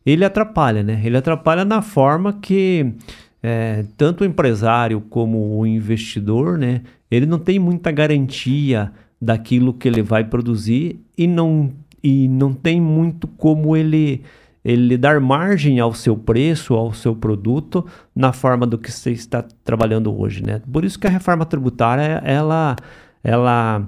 ele atrapalha, né? Ele atrapalha na forma que é, tanto o empresário como o investidor, né? Ele não tem muita garantia daquilo que ele vai produzir e não, e não tem muito como ele ele dar margem ao seu preço, ao seu produto, na forma do que você está trabalhando hoje, né? Por isso que a reforma tributária, ela, ela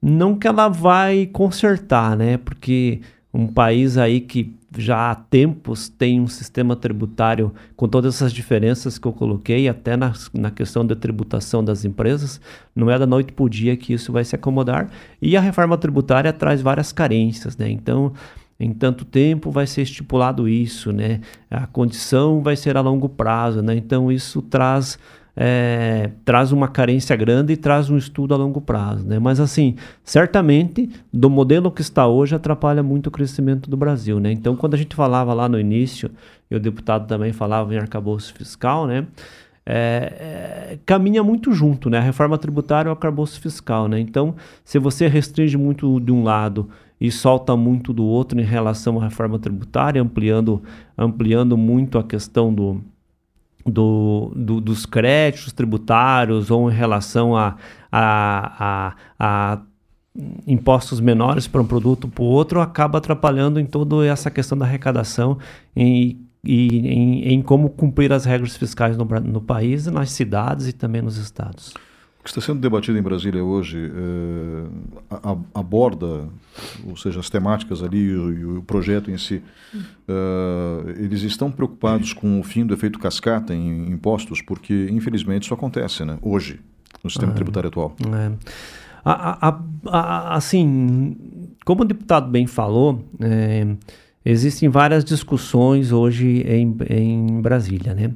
não que ela vai consertar, né? Porque um país aí que já há tempos tem um sistema tributário com todas essas diferenças que eu coloquei, até na, na questão da tributação das empresas, não é da noite para o dia que isso vai se acomodar. E a reforma tributária traz várias carências, né? Então, em tanto tempo vai ser estipulado isso, né? A condição vai ser a longo prazo, né? Então, isso traz é, traz uma carência grande e traz um estudo a longo prazo. Né? Mas, assim, certamente, do modelo que está hoje, atrapalha muito o crescimento do Brasil. Né? Então, quando a gente falava lá no início, e o deputado também falava em arcabouço fiscal, né? É, é, caminha muito junto, né? A reforma tributária e o arcabouço fiscal, né? Então, se você restringe muito de um lado e solta muito do outro em relação à reforma tributária, ampliando, ampliando muito a questão do, do, do, dos créditos tributários ou em relação a, a, a, a impostos menores para um produto para o outro, acaba atrapalhando em toda essa questão da arrecadação e, e em, em, como cumprir as regras fiscais no, no país, nas cidades e também nos estados. Que está sendo debatido em Brasília hoje é, aborda, ou seja, as temáticas ali e o, o projeto em si. É, eles estão preocupados com o fim do efeito cascata em impostos, porque infelizmente isso acontece, né? Hoje, no sistema é, tributário atual. É. A, a, a, assim, como o deputado bem falou, é, existem várias discussões hoje em, em Brasília, né?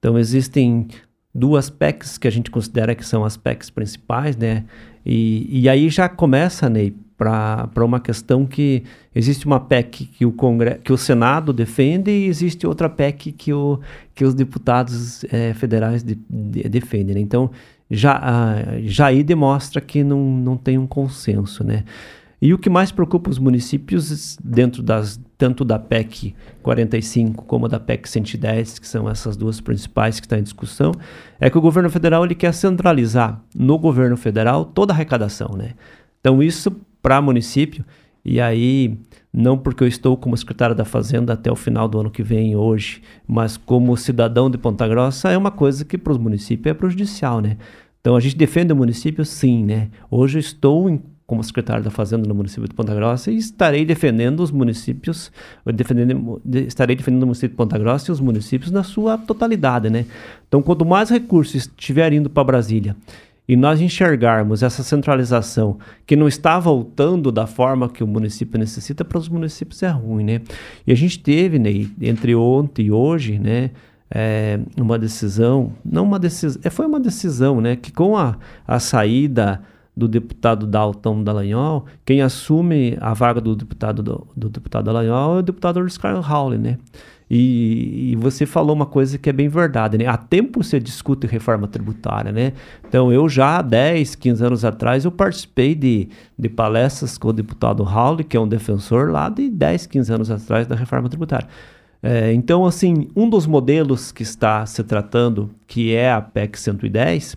Então existem duas PECs que a gente considera que são as PECs principais, né? E, e aí já começa, Ney, para uma questão que existe uma PEC que o, Congre que o Senado defende e existe outra PEC que, o, que os deputados é, federais de, de, defendem. Né? Então, já, já aí demonstra que não, não tem um consenso, né? E o que mais preocupa os municípios, dentro das tanto da PEC 45 como da PEC 110, que são essas duas principais que estão em discussão, é que o governo federal ele quer centralizar no governo federal toda a arrecadação, né? Então isso para município e aí não porque eu estou como secretário da Fazenda até o final do ano que vem hoje, mas como cidadão de Ponta Grossa é uma coisa que para os municípios é prejudicial, né? Então a gente defende o município sim, né? Hoje eu estou em como secretário da Fazenda no município de Ponta Grossa e estarei defendendo os municípios, defendendo, estarei defendendo o município de Ponta Grossa e os municípios na sua totalidade, né? Então, quanto mais recursos estiver indo para Brasília e nós enxergarmos essa centralização que não está voltando da forma que o município necessita, para os municípios é ruim, né? E a gente teve, né, entre ontem e hoje, né, é, uma decisão, não uma decisão, é, foi uma decisão, né, que com a, a saída do deputado Dalton Dallagnol, quem assume a vaga do deputado do, do deputado Dallagnol é o deputado Oscar Howley, né? E, e, você falou uma coisa que é bem verdade, né? Há tempo você discute reforma tributária, né? Então, eu já há 10, 15 anos atrás, eu participei de, de palestras com o deputado Howley, que é um defensor lá de 10, 15 anos atrás da reforma tributária. É, então, assim, um dos modelos que está se tratando, que é a PEC 110,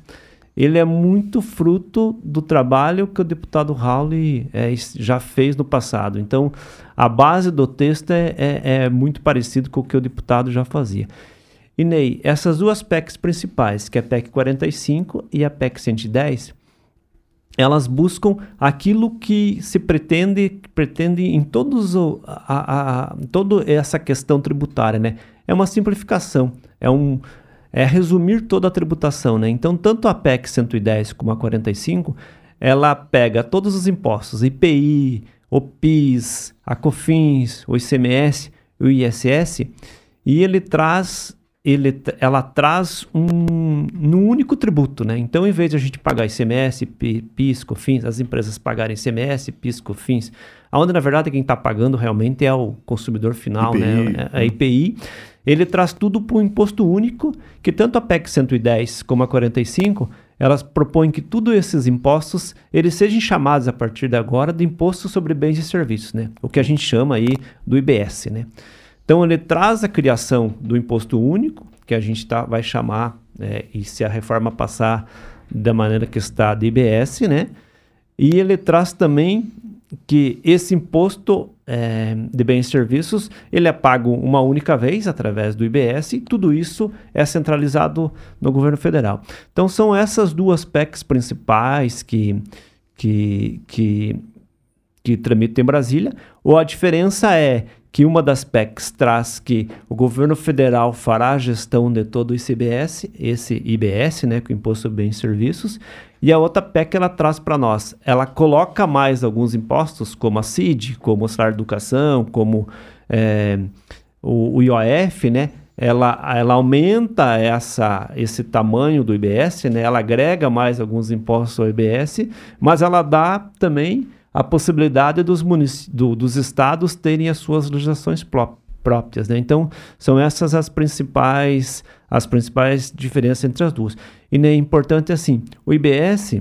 ele é muito fruto do trabalho que o deputado Raul é, já fez no passado. Então, a base do texto é, é, é muito parecido com o que o deputado já fazia. E Ney, essas duas PECs principais, que é a PEC 45 e a PEC 110, elas buscam aquilo que se pretende, pretende em todos o, a, a, toda essa questão tributária, né? É uma simplificação, é um é resumir toda a tributação, né? Então, tanto a PEC 110 como a 45, ela pega todos os impostos, IPI, o PIS, a COFINS, o ICMS, o ISS, e ele traz ele, ela traz um, um único tributo, né? Então, em vez de a gente pagar ICMS, PIS, COFINS, as empresas pagarem ICMS, PIS, COFINS, aonde na verdade quem está pagando realmente é o consumidor final, IPI. né? É a IPI. Ele traz tudo para um imposto único, que tanto a PEC 110 como a 45 elas propõem que todos esses impostos eles sejam chamados a partir de agora de imposto sobre bens e serviços, né? O que a gente chama aí do IBS, né? Então ele traz a criação do imposto único, que a gente tá, vai chamar, é, e se a reforma passar da maneira que está de IBS, né? E ele traz também que esse imposto é, de bens e serviços ele é pago uma única vez através do IBS e tudo isso é centralizado no governo federal. Então são essas duas PECs principais que, que, que, que tramitam em Brasília. Ou a diferença é que uma das PECs traz que o governo federal fará a gestão de todo o ICBS, esse IBS, né, com o Imposto sobre Bens e Serviços, e a outra PEC ela traz para nós, ela coloca mais alguns impostos, como a CID, como o salário de educação, como é, o, o IOF, né, ela, ela aumenta essa, esse tamanho do IBS, né? ela agrega mais alguns impostos ao IBS, mas ela dá também a possibilidade dos, do, dos estados terem as suas legislações próprias. Né? Então, são essas as principais, as principais diferenças entre as duas. E é importante assim, o IBS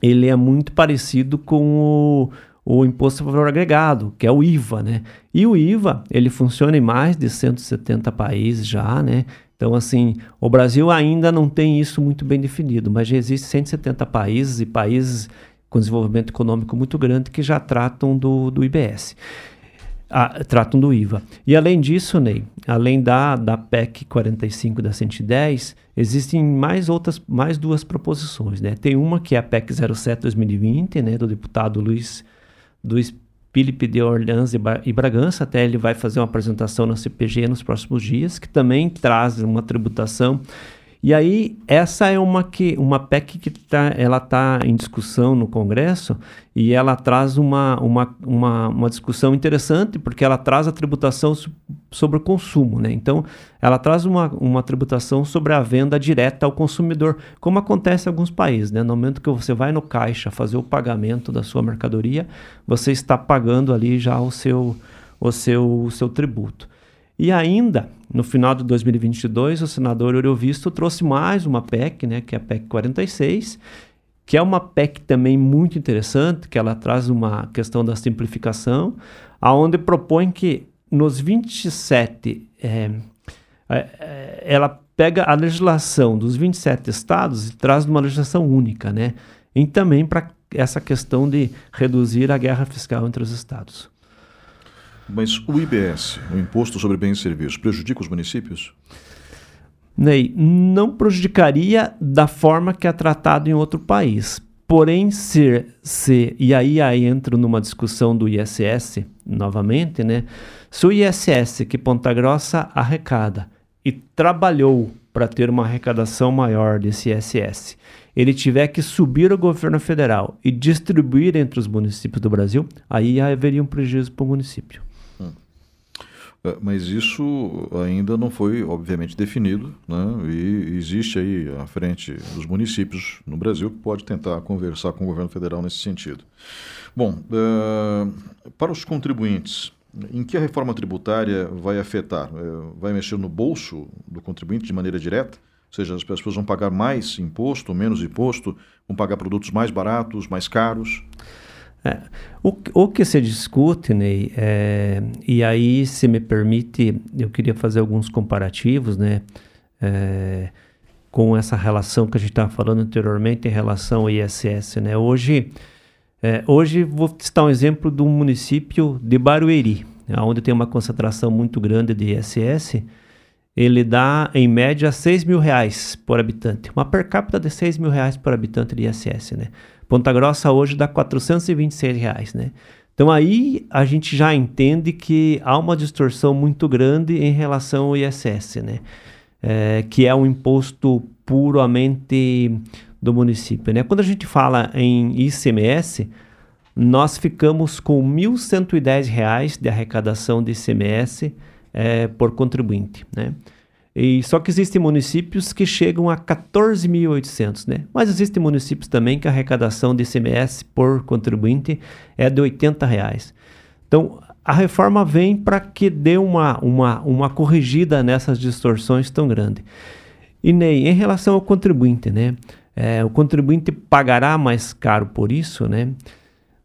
ele é muito parecido com o, o imposto sobre valor agregado, que é o IVA, né? E o IVA, ele funciona em mais de 170 países já, né? Então, assim, o Brasil ainda não tem isso muito bem definido, mas já existem 170 países e países com desenvolvimento econômico muito grande que já tratam do, do IBS. Ah, tratam do IVA. E além disso, Ney, além da, da PEC 45 da 110, existem mais outras, mais duas proposições, né? Tem uma que é a PEC 07-2020, né, do deputado Luiz, Luiz Felipe de Orleans e Bragança, até ele vai fazer uma apresentação na CPG nos próximos dias, que também traz uma tributação e aí, essa é uma, que, uma PEC que tá, ela está em discussão no Congresso e ela traz uma, uma, uma, uma, discussão interessante, porque ela traz a tributação sobre o consumo. Né? Então, ela traz uma, uma tributação sobre a venda direta ao consumidor, como acontece em alguns países. Né? No momento que você vai no caixa fazer o pagamento da sua mercadoria, você está pagando ali já o seu, o seu, o seu tributo. E ainda, no final de 2022, o senador Eurovisto trouxe mais uma PEC, né, que é a PEC 46, que é uma PEC também muito interessante, que ela traz uma questão da simplificação, aonde propõe que nos 27, é, é, ela pega a legislação dos 27 estados e traz uma legislação única, né? E também para essa questão de reduzir a guerra fiscal entre os estados. Mas o IBS, o Imposto sobre Bens e Serviços, prejudica os municípios? Ney, não prejudicaria da forma que é tratado em outro país. Porém, ser, se, e aí, aí entro numa discussão do ISS novamente, né? Se o ISS, que Ponta Grossa arrecada e trabalhou para ter uma arrecadação maior desse ISS, ele tiver que subir ao governo federal e distribuir entre os municípios do Brasil, aí haveria um prejuízo para o município. É, mas isso ainda não foi, obviamente, definido, né? e existe aí à frente dos municípios no Brasil que pode tentar conversar com o governo federal nesse sentido. Bom, uh, para os contribuintes, em que a reforma tributária vai afetar? Uh, vai mexer no bolso do contribuinte de maneira direta? Ou seja, as pessoas vão pagar mais imposto, menos imposto, vão pagar produtos mais baratos, mais caros? É, o, o, que se discute, Ney, é, e aí, se me permite, eu queria fazer alguns comparativos, né? É, com essa relação que a gente estava falando anteriormente em relação ao ISS. Né? Hoje, é, hoje vou citar um exemplo do município de Barueri, onde tem uma concentração muito grande de ISS. Ele dá, em média, 6 mil reais por habitante. Uma per capita de 6 mil reais por habitante de ISS. Né? Ponta Grossa hoje dá 426 reais. Né? Então aí a gente já entende que há uma distorção muito grande em relação ao ISS. Né? é, que é um imposto puramente do município. Né? Quando a gente fala em ICMS, nós ficamos com R$ 1.110 de arrecadação de ICMS é, por contribuinte. Né? E só que existem municípios que chegam a 14.800, né? Mas existem municípios também que a arrecadação de ICMS por contribuinte é de 80 reais. Então, a reforma vem para que dê uma, uma, uma corrigida nessas distorções tão grandes. E Ney, em relação ao contribuinte, né? É, o contribuinte pagará mais caro por isso, né?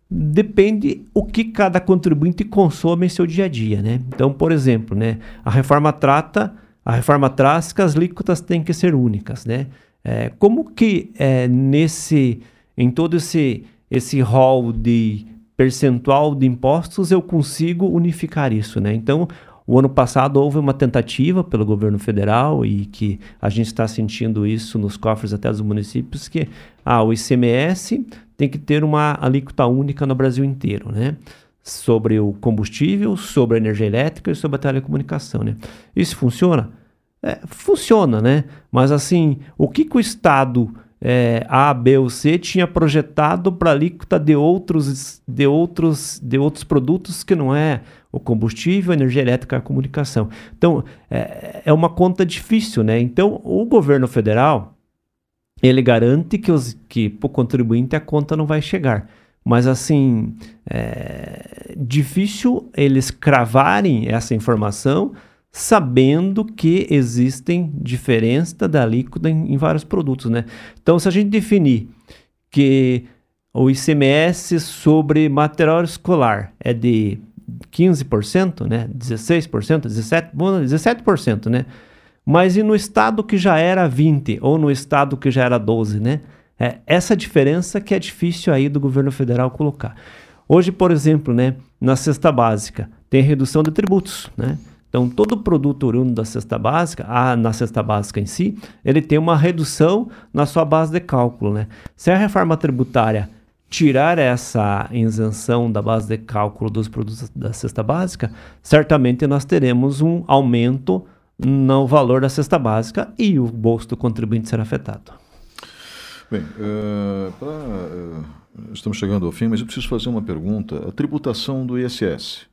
Depende o que cada contribuinte consome em seu dia a dia, né? Então, por exemplo, né? A reforma trata, a reforma traz que as alíquotas têm que ser únicas, né? É, como que é, nesse, em todo esse esse rol de percentual de impostos, eu consigo unificar isso, né? Então, o ano passado houve uma tentativa pelo governo federal e que a gente está sentindo isso nos cofres até dos municípios, que ah, o ICMS tem que ter uma alíquota única no Brasil inteiro, né? Sobre o combustível, sobre a energia elétrica e sobre a telecomunicação, né? Isso funciona? É, funciona, né? Mas assim, o que, que o Estado é, A, B ou C tinha projetado para alíquota de outros, de, outros, de outros produtos que não é o combustível, a energia elétrica a comunicação. Então, é, é uma conta difícil, né? Então, o governo federal, ele garante que, os, que para o contribuinte a conta não vai chegar. Mas, assim, é difícil eles cravarem essa informação sabendo que existem diferenças da alíquota em, em, vários produtos, né? Então, se a gente definir que o ICMS sobre material escolar é de 15%, né? 16%, 17%, bom, 17%, né? Mas e no estado que já era 20 ou no estado que já era 12, né? É essa diferença que é difícil aí do governo federal colocar. Hoje, por exemplo, né, na cesta básica, tem redução de tributos, né? Então, todo produto oriundo da cesta básica, a, na cesta básica em si, ele tem uma redução na sua base de cálculo. Né? Se a reforma tributária tirar essa isenção da base de cálculo dos produtos da cesta básica, certamente nós teremos um aumento no valor da cesta básica e o bolso do contribuinte será afetado. Bem, uh, pra, uh, estamos chegando ao fim, mas eu preciso fazer uma pergunta. A tributação do ISS,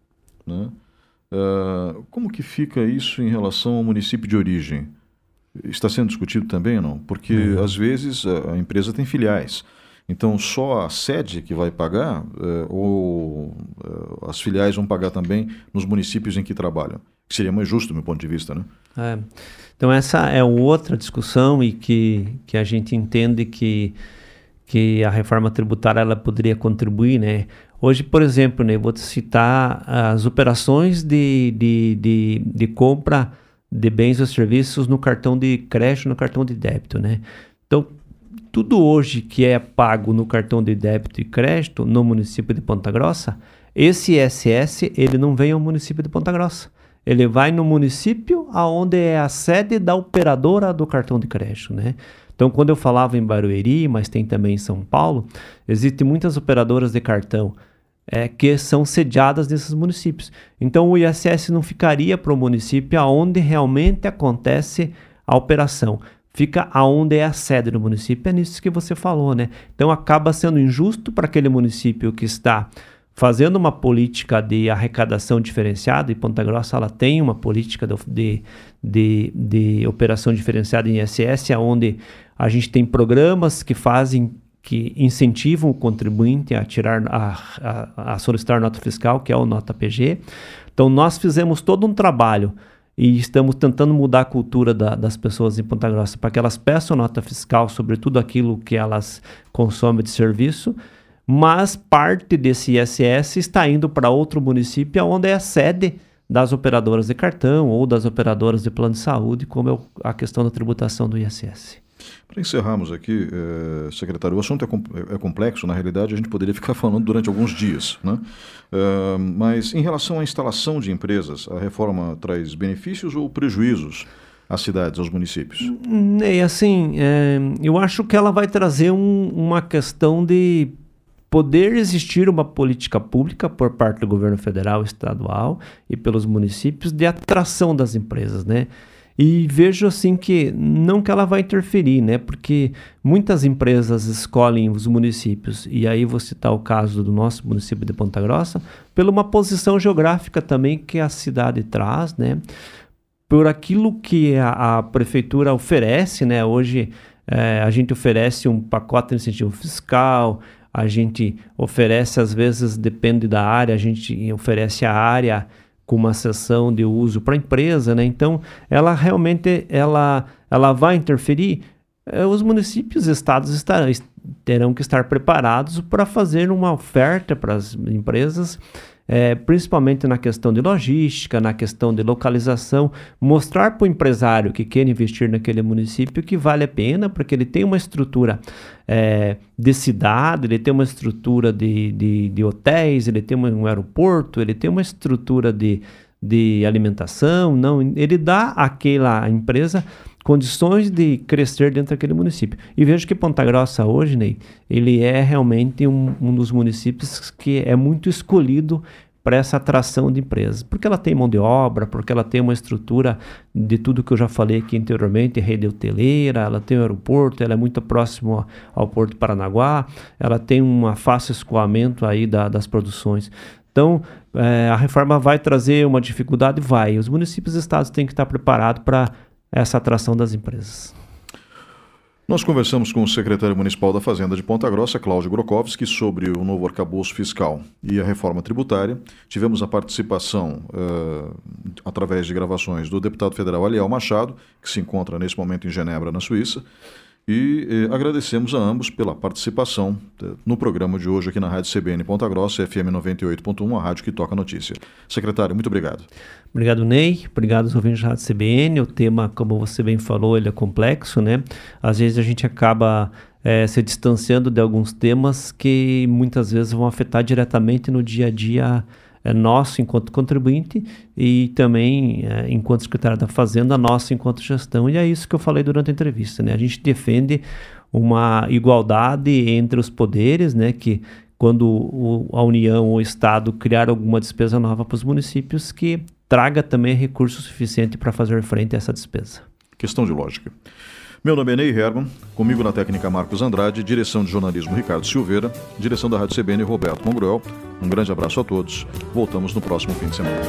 né? Uh, como que fica isso em relação ao município de origem? Está sendo discutido também não? Porque uhum. às vezes a, a, empresa tem filiais. Então só a sede que vai pagar uh, ou uh, as filiais vão pagar também nos municípios em que trabalham? Que seria mais justo do meu ponto de vista, né? É. Então essa é outra discussão e que, que a gente entende que que a reforma tributária ela poderia contribuir, né? Hoje, por exemplo, né, vou citar as operações de, de, de, de compra de bens ou serviços no cartão de crédito, no cartão de débito, né? Então, tudo hoje que é pago no cartão de débito e crédito no município de Ponta Grossa, esse ISS ele não vem ao município de Ponta Grossa. Ele vai no município aonde é a sede da operadora do cartão de crédito, né? Então, quando eu falava em Barueri, mas tem também em São Paulo, existem muitas operadoras de cartão é, que são sediadas nesses municípios. Então, o ISS não ficaria para o município aonde realmente acontece a operação. Fica aonde é a sede do município. É nisso que você falou, né? Então, acaba sendo injusto para aquele município que está fazendo uma política de arrecadação diferenciada, e Ponta Grossa ela tem uma política de, de, de operação diferenciada em ISS, onde a gente tem programas que fazem que incentivam o contribuinte a tirar a, a, a, solicitar nota fiscal, que é o nota PG. Então nós fizemos todo um trabalho e estamos tentando mudar a cultura da, das pessoas em Ponta Grossa para que elas peçam nota fiscal sobre tudo aquilo que elas consomem de serviço, mas parte desse ISS está indo para outro município onde é a sede das operadoras de cartão ou das operadoras de plano de saúde, como é a questão da tributação do ISS. Para encerrarmos aqui, eh, secretário, o assunto é, é, complexo, na realidade a gente poderia ficar <laughs> falando durante alguns dias, né? Uh, mas em relação à instalação de empresas, a reforma traz benefícios ou prejuízos às cidades, aos municípios? É assim, é, eu acho que ela vai trazer um, uma questão de poder existir uma política pública por parte do governo federal, estadual e pelos municípios de atração das empresas, né? E vejo assim que não que ela vai interferir, né? Porque muitas empresas escolhem os municípios, e aí vou citar o caso do nosso município de Ponta Grossa, pela uma posição geográfica também que a cidade traz, né? Por aquilo que a, a prefeitura oferece, né? Hoje é, a gente oferece um pacote de incentivo fiscal, a gente oferece, às vezes, depende da área, a gente oferece a área com uma sessão de uso para a empresa, né? Então, ela realmente ela, ela vai interferir. Eh, os municípios e estados estarão, terão que estar preparados para fazer uma oferta para as empresas é, principalmente na questão de logística, na questão de localização, mostrar para o empresário que quer investir naquele município que vale a pena, porque ele tem uma estrutura é, de cidade, ele tem uma estrutura de, de, de hotéis, ele tem um aeroporto, ele tem uma estrutura de, de alimentação, não, ele dá àquela empresa condições de crescer dentro daquele município. E vejo que Ponta Grossa hoje, Ney, ele é realmente um, um dos municípios que é muito escolhido para essa atração de empresas, porque ela tem mão de obra, porque ela tem uma estrutura de tudo que eu já falei aqui anteriormente, rede hoteleira, ela tem um aeroporto, ela é muito próximo ao Porto Paranaguá, ela tem um fácil escoamento aí da, das produções. Então, é, a reforma vai trazer uma dificuldade? Vai. Os municípios e estados têm que estar preparados para essa atração das empresas. Nós conversamos com o secretário municipal da Fazenda de Ponta Grossa, Cláudio Grokowski, sobre o novo arcabouço fiscal e a reforma tributária. Tivemos a participação, uh, através de gravações, do deputado federal Aliel Machado, que se encontra nesse momento em Genebra, na Suíça, e eh, agradecemos a ambos pela participação eh, no programa de hoje aqui na Rádio CBN Ponta Grossa, FM 98.1, a rádio que toca notícia. Secretário, muito obrigado. Obrigado, Ney. Obrigado aos ouvintes da Rádio CBN. O tema, como você bem falou, ele é complexo, né? Às vezes a gente acaba é, se distanciando de alguns temas que muitas vezes vão afetar diretamente no dia a dia nosso enquanto contribuinte e também é, enquanto secretário da Fazenda, nosso enquanto gestão. E é isso que eu falei durante a entrevista. Né? A gente defende uma igualdade entre os poderes, né? que quando o, a União ou o Estado criar alguma despesa nova para os municípios, que traga também recurso suficiente para fazer frente a essa despesa. Questão de lógica. Meu nome é Ney Herman, comigo na técnica Marcos Andrade, direção de jornalismo Ricardo Silveira, direção da Rádio CBN Roberto Mongruel. Um grande abraço a todos. Voltamos no próximo fim de semana.